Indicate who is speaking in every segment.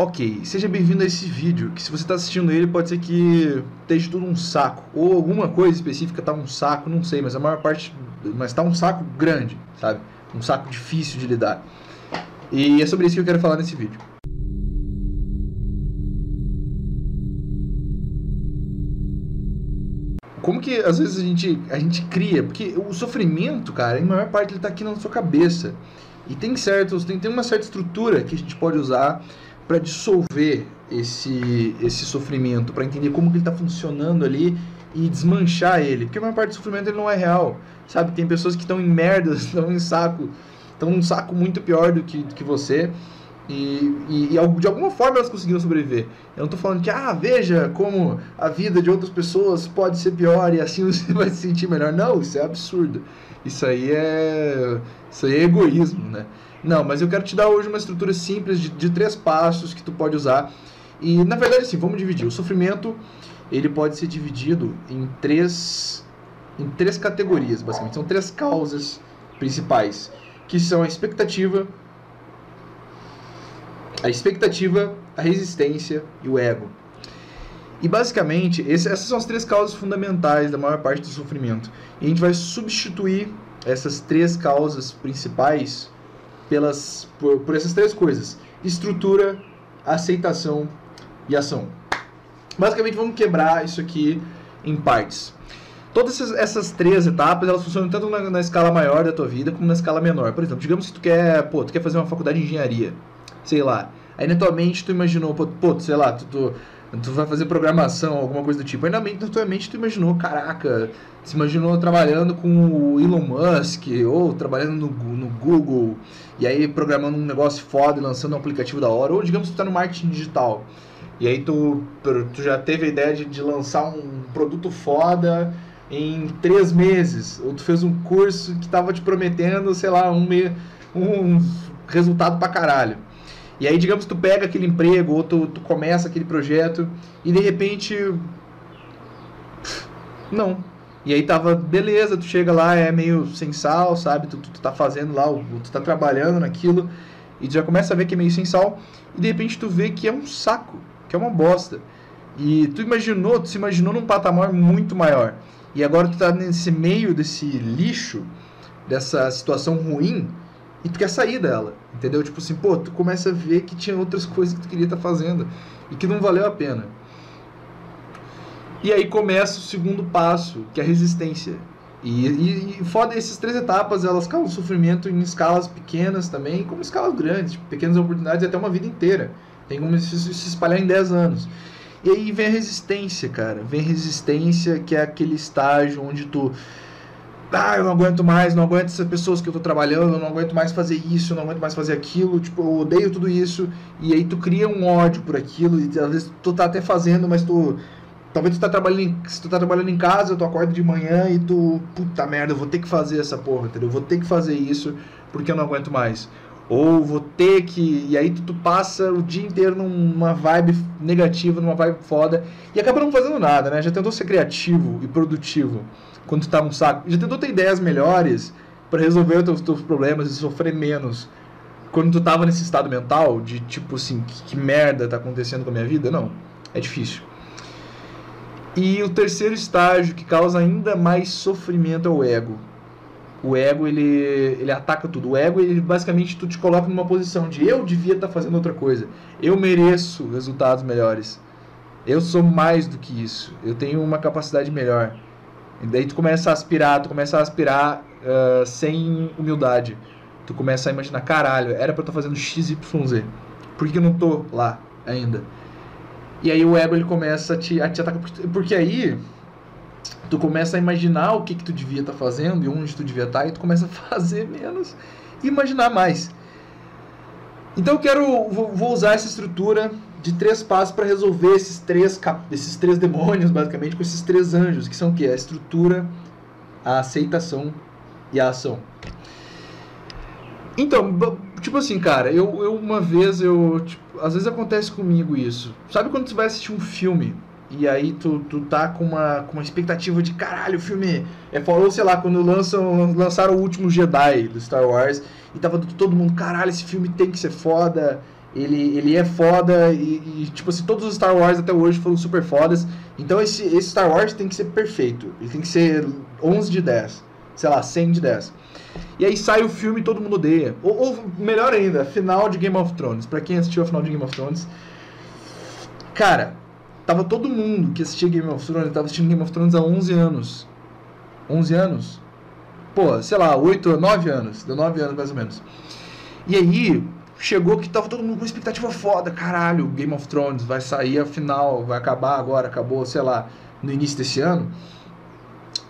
Speaker 1: Ok, seja bem-vindo a esse vídeo, que se você está assistindo ele pode ser que esteja tudo um saco, ou alguma coisa específica tá um saco, não sei, mas a maior parte, mas tá um saco grande, sabe? Um saco difícil de lidar. E é sobre isso que eu quero falar nesse vídeo. Como que às vezes a gente, a gente cria, porque o sofrimento, cara, em maior parte ele tá aqui na sua cabeça. E tem certos, tem, tem uma certa estrutura que a gente pode usar para dissolver esse, esse sofrimento, para entender como que ele está funcionando ali e desmanchar ele. Porque a maior parte do sofrimento ele não é real, sabe? Tem pessoas que estão em merda, estão em saco, estão num saco muito pior do que, do que você. E, e, e, de alguma forma elas conseguiram sobreviver. Eu não estou falando que, ah, veja como a vida de outras pessoas pode ser pior e assim você vai se sentir melhor. Não, isso é absurdo. Isso aí é, isso aí é egoísmo, né? Não, mas eu quero te dar hoje uma estrutura simples de, de três passos que tu pode usar. E na verdade, sim, vamos dividir. O sofrimento ele pode ser dividido em três, em três categorias, basicamente. São três causas principais, que são a expectativa, a expectativa, a resistência e o ego. E basicamente, esse, essas são as três causas fundamentais da maior parte do sofrimento. E a gente vai substituir essas três causas principais pelas, por, por essas três coisas: estrutura, aceitação e ação. Basicamente, vamos quebrar isso aqui em partes. Todas essas, essas três etapas, elas funcionam tanto na, na, escala maior da tua vida como na escala menor. Por exemplo, digamos que tu quer, pô, tu quer fazer uma faculdade de engenharia, sei lá. Aí na tua mente tu imaginou, pô, pô sei lá, tu, tu tu vai fazer programação, alguma coisa do tipo. Aí na, mente, na tua mente tu imaginou, caraca, se imaginou trabalhando com o Elon Musk, ou trabalhando no, no Google, e aí programando um negócio foda e lançando um aplicativo da hora, ou digamos que tu tá no marketing digital. E aí tu, tu já teve a ideia de, de lançar um produto foda em três meses. Ou tu fez um curso que tava te prometendo, sei lá, um, um resultado pra caralho. E aí, digamos, tu pega aquele emprego ou tu, tu começa aquele projeto e de repente. Não. E aí tava, beleza, tu chega lá, é meio sem sal, sabe? Tu, tu, tu tá fazendo lá, tu tá trabalhando naquilo e tu já começa a ver que é meio sem sal e de repente tu vê que é um saco, que é uma bosta. E tu imaginou, tu se imaginou num patamar muito maior. E agora tu tá nesse meio desse lixo, dessa situação ruim, e tu quer sair dela, entendeu? Tipo assim, pô, tu começa a ver que tinha outras coisas que tu queria estar tá fazendo e que não valeu a pena. E aí começa o segundo passo, que é a resistência. E, e, e foda, essas três etapas, elas causam sofrimento em escalas pequenas também, como escalas grandes, tipo, pequenas oportunidades até uma vida inteira. Tem como se, se espalhar em 10 anos. E aí vem a resistência, cara. Vem a resistência, que é aquele estágio onde tu ah, eu não aguento mais, não aguento essas pessoas que eu tô trabalhando, eu não aguento mais fazer isso, eu não aguento mais fazer aquilo, tipo, eu odeio tudo isso, e aí tu cria um ódio por aquilo, e às vezes tu tá até fazendo, mas tu. Talvez tu tá trabalhando em, se tu tá trabalhando em casa, tu acorda de manhã e tu. Puta merda, eu vou ter que fazer essa porra, entendeu? Eu vou ter que fazer isso porque eu não aguento mais. Ou vou ter que. E aí tu, tu passa o dia inteiro numa vibe negativa, numa vibe foda, e acaba não fazendo nada, né? Já tentou ser criativo e produtivo quando tu tá um saco. Já tentou ter ideias melhores para resolver os teus, teus, problemas e sofrer menos quando tu tava nesse estado mental de tipo assim, que, que merda tá acontecendo com a minha vida? Não, é difícil. E o terceiro estágio que causa ainda mais sofrimento é o ego. O ego, ele, ele ataca tudo. O ego, ele basicamente tu te coloca numa posição de eu devia estar tá fazendo outra coisa. Eu mereço resultados melhores. Eu sou mais do que isso. Eu tenho uma capacidade melhor. E daí tu começa a aspirar, tu começa a aspirar uh, sem humildade. Tu começa a imaginar, caralho, era pra eu estar fazendo XYZ. Por que eu não tô lá ainda? E aí o ego ele começa a te, a te atacar. Porque aí tu começa a imaginar o que, que tu devia estar fazendo e onde tu devia estar, e tu começa a fazer menos e imaginar mais. Então eu quero. Vou usar essa estrutura de três passos para resolver esses três, esses três demônios, basicamente, com esses três anjos, que são o quê? A estrutura, a aceitação e a ação. Então, tipo assim, cara, eu, eu uma vez, eu, tipo, às vezes acontece comigo isso. Sabe quando você vai assistir um filme e aí tu, tu tá com uma, com uma expectativa de caralho, o filme é falou, sei lá, quando lançam, lançaram o último Jedi do Star Wars e tava todo mundo, caralho, esse filme tem que ser foda ele, ele é foda e, e, tipo assim, todos os Star Wars até hoje foram super fodas. Então esse, esse Star Wars tem que ser perfeito. Ele tem que ser 11 de 10. Sei lá, 100 de 10. E aí sai o filme e todo mundo odeia. Ou, ou melhor ainda, final de Game of Thrones. Pra quem assistiu a final de Game of Thrones. Cara, tava todo mundo que assistia Game of Thrones, tava assistindo Game of Thrones há 11 anos. 11 anos? Pô, sei lá, 8, 9 anos. Deu 9 anos mais ou menos. E aí, chegou que tava todo mundo com expectativa foda, caralho, Game of Thrones vai sair a final, vai acabar agora, acabou, sei lá, no início desse ano.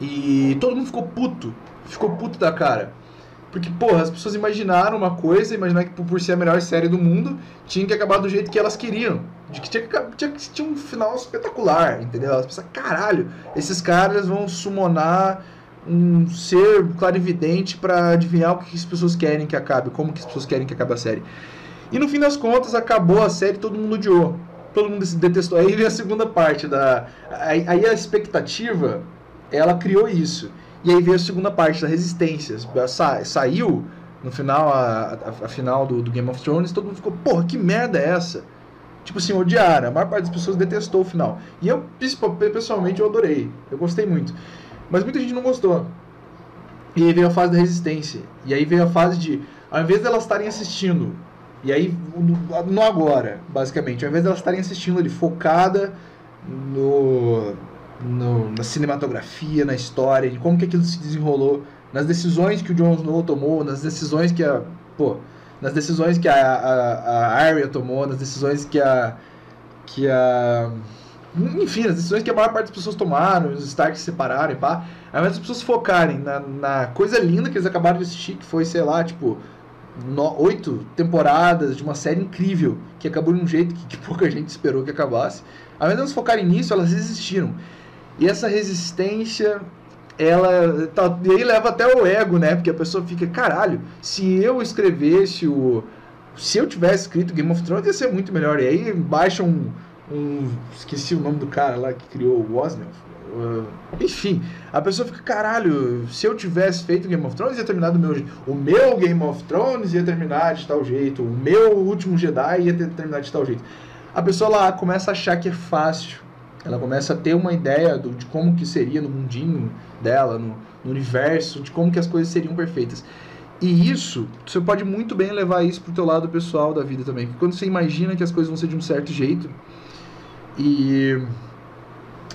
Speaker 1: E todo mundo ficou puto, ficou puto da cara. Porque, porra, as pessoas imaginaram uma coisa, imaginaram que por ser a melhor série do mundo, tinha que acabar do jeito que elas queriam. De que tinha que, tinha que tinha um final espetacular, entendeu? Elas pensaram, caralho, esses caras vão summonar um ser clarividente para adivinhar o que as pessoas querem que acabe, como que as pessoas querem que acabe a série. E no fim das contas, acabou a série, todo mundo odiou. Todo mundo se detestou. Aí vem a segunda parte da. Aí, aí a expectativa, ela criou isso. E aí veio a segunda parte da resistência. Sa saiu no final, a, a, a final do, do, Game of Thrones, todo mundo ficou, porra, que merda é essa? Tipo assim, odiaram. A maior parte das pessoas detestou o final. E eu, pessoalmente, eu adorei. Eu gostei muito. Mas muita gente não gostou. E aí veio a fase da resistência. E aí veio a fase de, ao invés delas estarem assistindo, e aí, no agora, basicamente, ao invés delas estarem assistindo ali, focada no, no, na cinematografia, na história, de como que aquilo se desenrolou, nas decisões que o Jon Snow tomou, nas decisões que a. Pô, nas decisões que a, a, a Arya tomou, nas decisões que a. que a enfim, as decisões que a maior parte das pessoas tomaram, os Stark se separaram e pá, ao invés das pessoas focarem na, na coisa linda que eles acabaram de assistir, que foi, sei lá, tipo, no, oito temporadas de uma série incrível, que acabou de um jeito que, que pouca gente esperou que acabasse, ao invés de elas focarem nisso, elas resistiram. E essa resistência, ela. Tá, e aí leva até o ego, né? Porque a pessoa fica, caralho, se eu escrevesse o. Se eu tivesse escrito Game of Thrones, ia ser muito melhor. E aí baixa um um. Esqueci o nome do cara lá que criou o Wozniak. Uh, enfim, a pessoa fica, caralho, se eu tivesse feito Game of Thrones, ia terminar do meu jeito. O meu Game of Thrones ia terminar de tal jeito. O meu último Jedi ia ter terminado de tal jeito. A pessoa lá começa a achar que é fácil. Ela começa a ter uma ideia do, de como que seria no mundinho dela, no, no universo, de como que as coisas seriam perfeitas. E isso, você pode muito bem levar isso pro teu lado pessoal da vida também. Porque quando você imagina que as coisas vão ser de um certo jeito, e,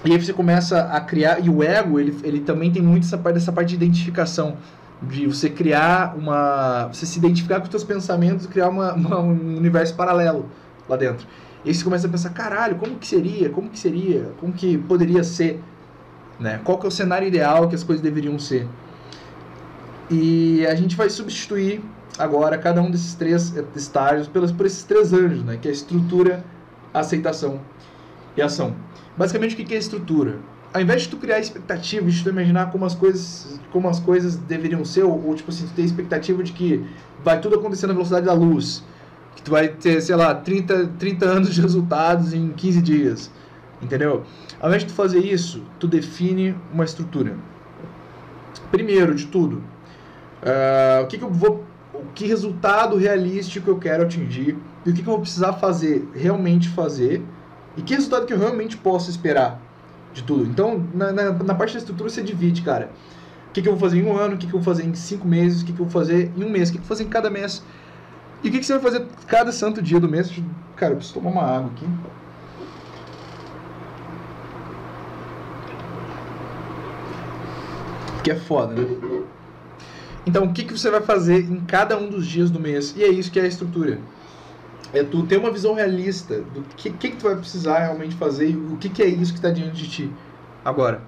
Speaker 1: e aí você começa a criar. E o ego, ele, ele também tem muito essa parte, essa parte de identificação. De você criar uma. Você se identificar com os seus pensamentos e criar uma, uma, um universo paralelo lá dentro. E aí você começa a pensar, caralho, como que seria? Como que seria? Como que poderia ser? Né? Qual que é o cenário ideal que as coisas deveriam ser? E a gente vai substituir agora cada um desses três estágios pelos, por esses três anjos, né? que é a estrutura, a aceitação e ação. Basicamente, o que é estrutura? Ao invés de tu criar expectativa, de tu imaginar como as coisas, como as coisas deveriam ser, ou, ou tipo assim, tu ter expectativa de que vai tudo acontecer na velocidade da luz, que tu vai ter, sei lá, 30, 30 anos de resultados em 15 dias, entendeu? Ao invés de tu fazer isso, tu define uma estrutura. Primeiro de tudo, uh, o que, que eu vou, que resultado realístico eu quero atingir e o que, que eu vou precisar fazer, realmente fazer e que resultado que eu realmente posso esperar de tudo. Então, na, na, na parte da estrutura, você divide, cara. O que, que eu vou fazer em um ano, o que, que eu vou fazer em cinco meses, o que, eu vou fazer em um mês, o que eu vou fazer em cada mês. E o que, que você vai fazer cada santo dia do mês. Cara, eu preciso tomar uma água aqui. Que é foda, né? Então, o que, que você vai fazer em cada um dos dias do mês? E é isso que é a estrutura é tu ter uma visão realista do que, que, que tu vai precisar realmente fazer e o que, que é isso que está diante de ti agora.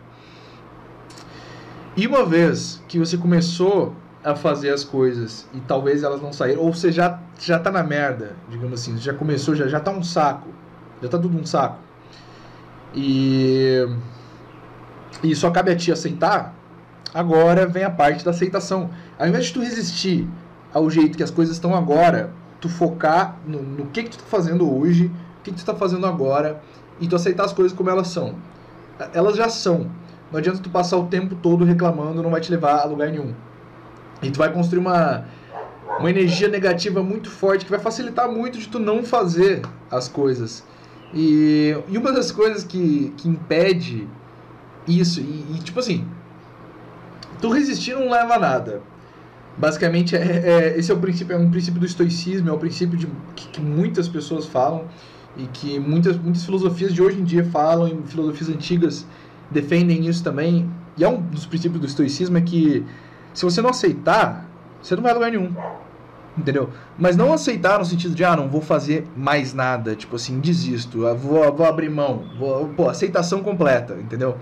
Speaker 1: E uma vez que você começou a fazer as coisas e talvez elas não saíram, ou você já, já tá na merda, digamos assim, já começou, já, já tá um saco, já tá tudo um saco, e, e só cabe a ti aceitar, agora vem a parte da aceitação. Ao invés de tu resistir ao jeito que as coisas estão agora, tu focar no, no que, que tu tá fazendo hoje, o que, que tu tá fazendo agora, e tu aceitar as coisas como elas são. Elas já são. Não adianta tu passar o tempo todo reclamando, não vai te levar a lugar nenhum. E tu vai construir uma, uma energia negativa muito forte que vai facilitar muito de tu não fazer as coisas. E, e uma das coisas que, que impede isso, e, e tipo assim, tu resistir não leva a nada. Basicamente, é, é, esse é o princípio, é um princípio do estoicismo, é o princípio de, que, que muitas pessoas falam e que muitas, muitas filosofias de hoje em dia falam, e filosofias antigas defendem isso também. E é um dos princípios do estoicismo é que se você não aceitar, você não vai a lugar nenhum. Entendeu? Mas não aceitar no sentido de, ah, não vou fazer mais nada, tipo assim, desisto, vou, vou abrir mão, vou, pô, aceitação completa, entendeu?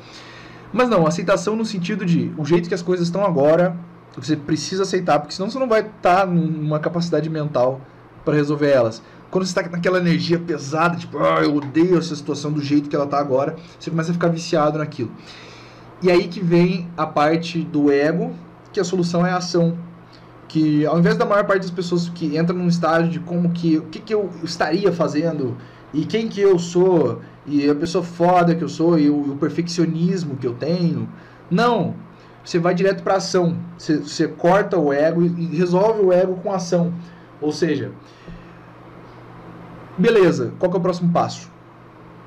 Speaker 1: Mas não, aceitação no sentido de, o jeito que as coisas estão agora, você precisa aceitar, porque senão você não vai estar tá numa capacidade mental para resolver elas. Quando você está naquela energia pesada, tipo, ah, eu odeio essa situação do jeito que ela está agora, você começa a ficar viciado naquilo. E aí que vem a parte do ego, que a solução é a ação. Que ao invés da maior parte das pessoas que entram num estágio de como que o que, que eu estaria fazendo e quem que eu sou e a pessoa foda que eu sou e o, o perfeccionismo que eu tenho não. Você vai direto para ação. Você, você, corta o ego e, resolve o ego com ação. Ou seja beleza qual é o próximo passo?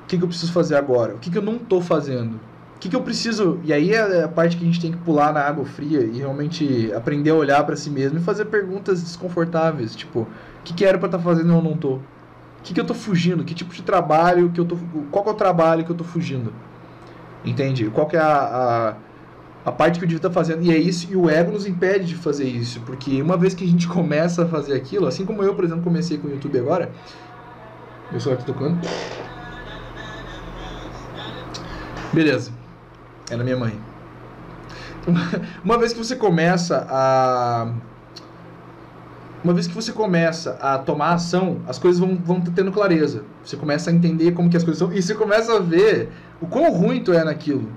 Speaker 1: O que, que eu preciso fazer agora? O que, que eu não estou fazendo o que, que eu preciso. E aí é a parte que a gente tem que pular na água fria e realmente aprender a olhar para si mesmo e fazer perguntas desconfortáveis. Tipo, o que, que era para estar tá fazendo e eu não tô? O que, que eu tô fugindo? Que tipo de trabalho que eu tô. Qual é o trabalho que eu tô fugindo? Entende? Qual que é a, a, a parte que eu devia estar tá fazendo? E é isso, e o ego nos impede de fazer isso. Porque uma vez que a gente começa a fazer aquilo, assim como eu, por exemplo, comecei com o YouTube agora. Meu celular tá tocando. Beleza. Era minha mãe. Uma vez que você começa a. Uma vez que você começa a tomar ação, as coisas vão, vão tendo clareza. Você começa a entender como que as coisas são. E você começa a ver o quão ruim tu é naquilo.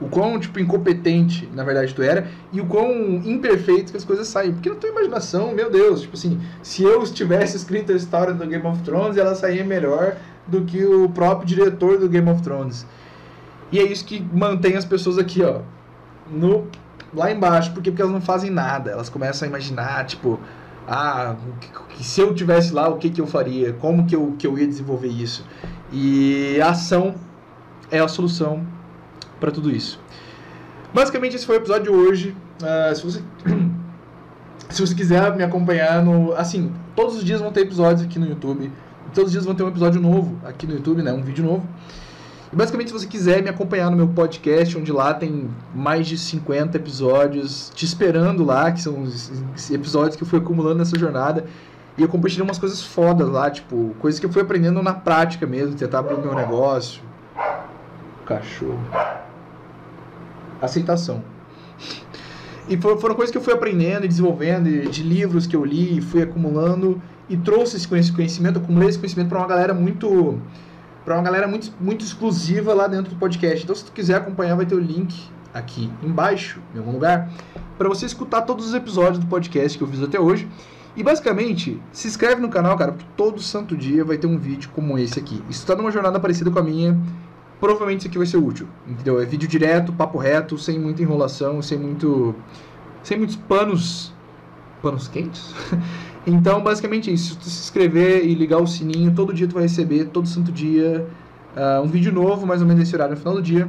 Speaker 1: O quão, tipo, incompetente, na verdade, tu era. E o quão imperfeito que as coisas saem. Porque na tua imaginação, meu Deus, tipo assim, se eu tivesse escrito a história do Game of Thrones, ela saía melhor do que o próprio diretor do Game of Thrones. E é isso que mantém as pessoas aqui, ó, no lá embaixo, porque porque elas não fazem nada. Elas começam a imaginar, tipo, ah, que, que se eu tivesse lá, o que que eu faria? Como que eu que eu ia desenvolver isso? E a ação é a solução para tudo isso. Basicamente esse foi o episódio de hoje. Uh, se você se você quiser me acompanhar no, assim, todos os dias vão ter episódios aqui no YouTube. Todos os dias vão ter um episódio novo aqui no YouTube, né? Um vídeo novo. E basicamente, se você quiser me acompanhar no meu podcast, onde lá tem mais de 50 episódios te esperando lá, que são os episódios que eu fui acumulando nessa jornada. E eu compartilhei umas coisas fodas lá, tipo, coisas que eu fui aprendendo na prática mesmo, tentar abrir o meu negócio. Cachorro. Aceitação. E foram coisas que eu fui aprendendo e desenvolvendo, de livros que eu li, fui acumulando e trouxe esse conhecimento, acumulei esse conhecimento para uma galera muito para uma galera muito, muito exclusiva lá dentro do podcast. Então, se tu quiser acompanhar, vai ter o link aqui embaixo, em algum lugar, para você escutar todos os episódios do podcast que eu fiz até hoje. E basicamente, se inscreve no canal, cara, porque todo santo dia vai ter um vídeo como esse aqui. Tu tá numa jornada parecida com a minha, provavelmente isso aqui vai ser útil. Entendeu? É vídeo direto, papo reto, sem muita enrolação, sem muito. sem muitos panos. panos quentes? Então, basicamente isso. Se tu se inscrever e ligar o sininho, todo dia tu vai receber, todo santo dia, uh, um vídeo novo, mais ou menos nesse horário no final do dia.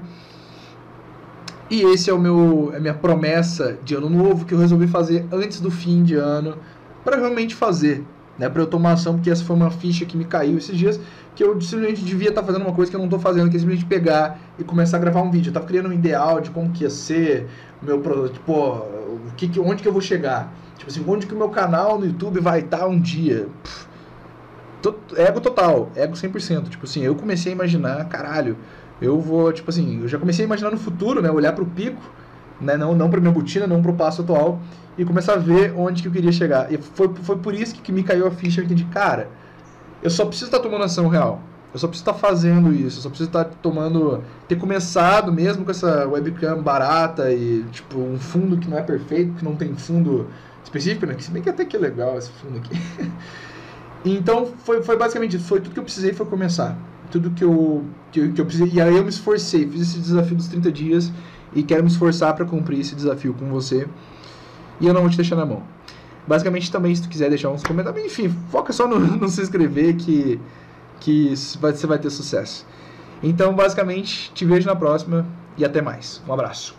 Speaker 1: E esse é o meu, é a minha promessa de ano novo que eu resolvi fazer antes do fim de ano, para realmente fazer, né, para eu tomar ação, porque essa foi uma ficha que me caiu esses dias, que eu simplesmente devia estar tá fazendo uma coisa que eu não estou fazendo, que é simplesmente pegar e começar a gravar um vídeo. Eu estava criando um ideal de como que ia ser o meu produto, tipo, o que, onde que eu vou chegar. Tipo assim, onde que o meu canal no YouTube vai estar um dia? ego total, ego 100%. Tipo assim, eu comecei a imaginar, caralho, eu vou, tipo assim, eu já comecei a imaginar no futuro, né? Olhar pro pico, né? Não, não pra minha botina, não pro passo atual, e começar a ver onde que eu queria chegar. E foi, foi por isso que, que me caiu a ficha, eu entendi, cara, eu só preciso estar tomando ação real. Eu só preciso estar fazendo isso, eu só preciso estar tomando. ter começado mesmo com essa webcam barata e, tipo, um fundo que não é perfeito, que não tem fundo específico, né? Se bem que até que é legal esse fundo aqui. então foi, foi basicamente isso. Foi tudo que eu precisei foi começar. Tudo que eu, que eu, que eu precisei. E aí eu me esforcei, fiz esse desafio dos 30 dias e quero me esforçar para cumprir esse desafio com você. E eu não vou te deixar na mão. Basicamente também, se tu quiser deixar uns comentários, enfim, foca só no, no se inscrever que, que você vai ter sucesso. Então, basicamente, te vejo na próxima e até mais. Um abraço.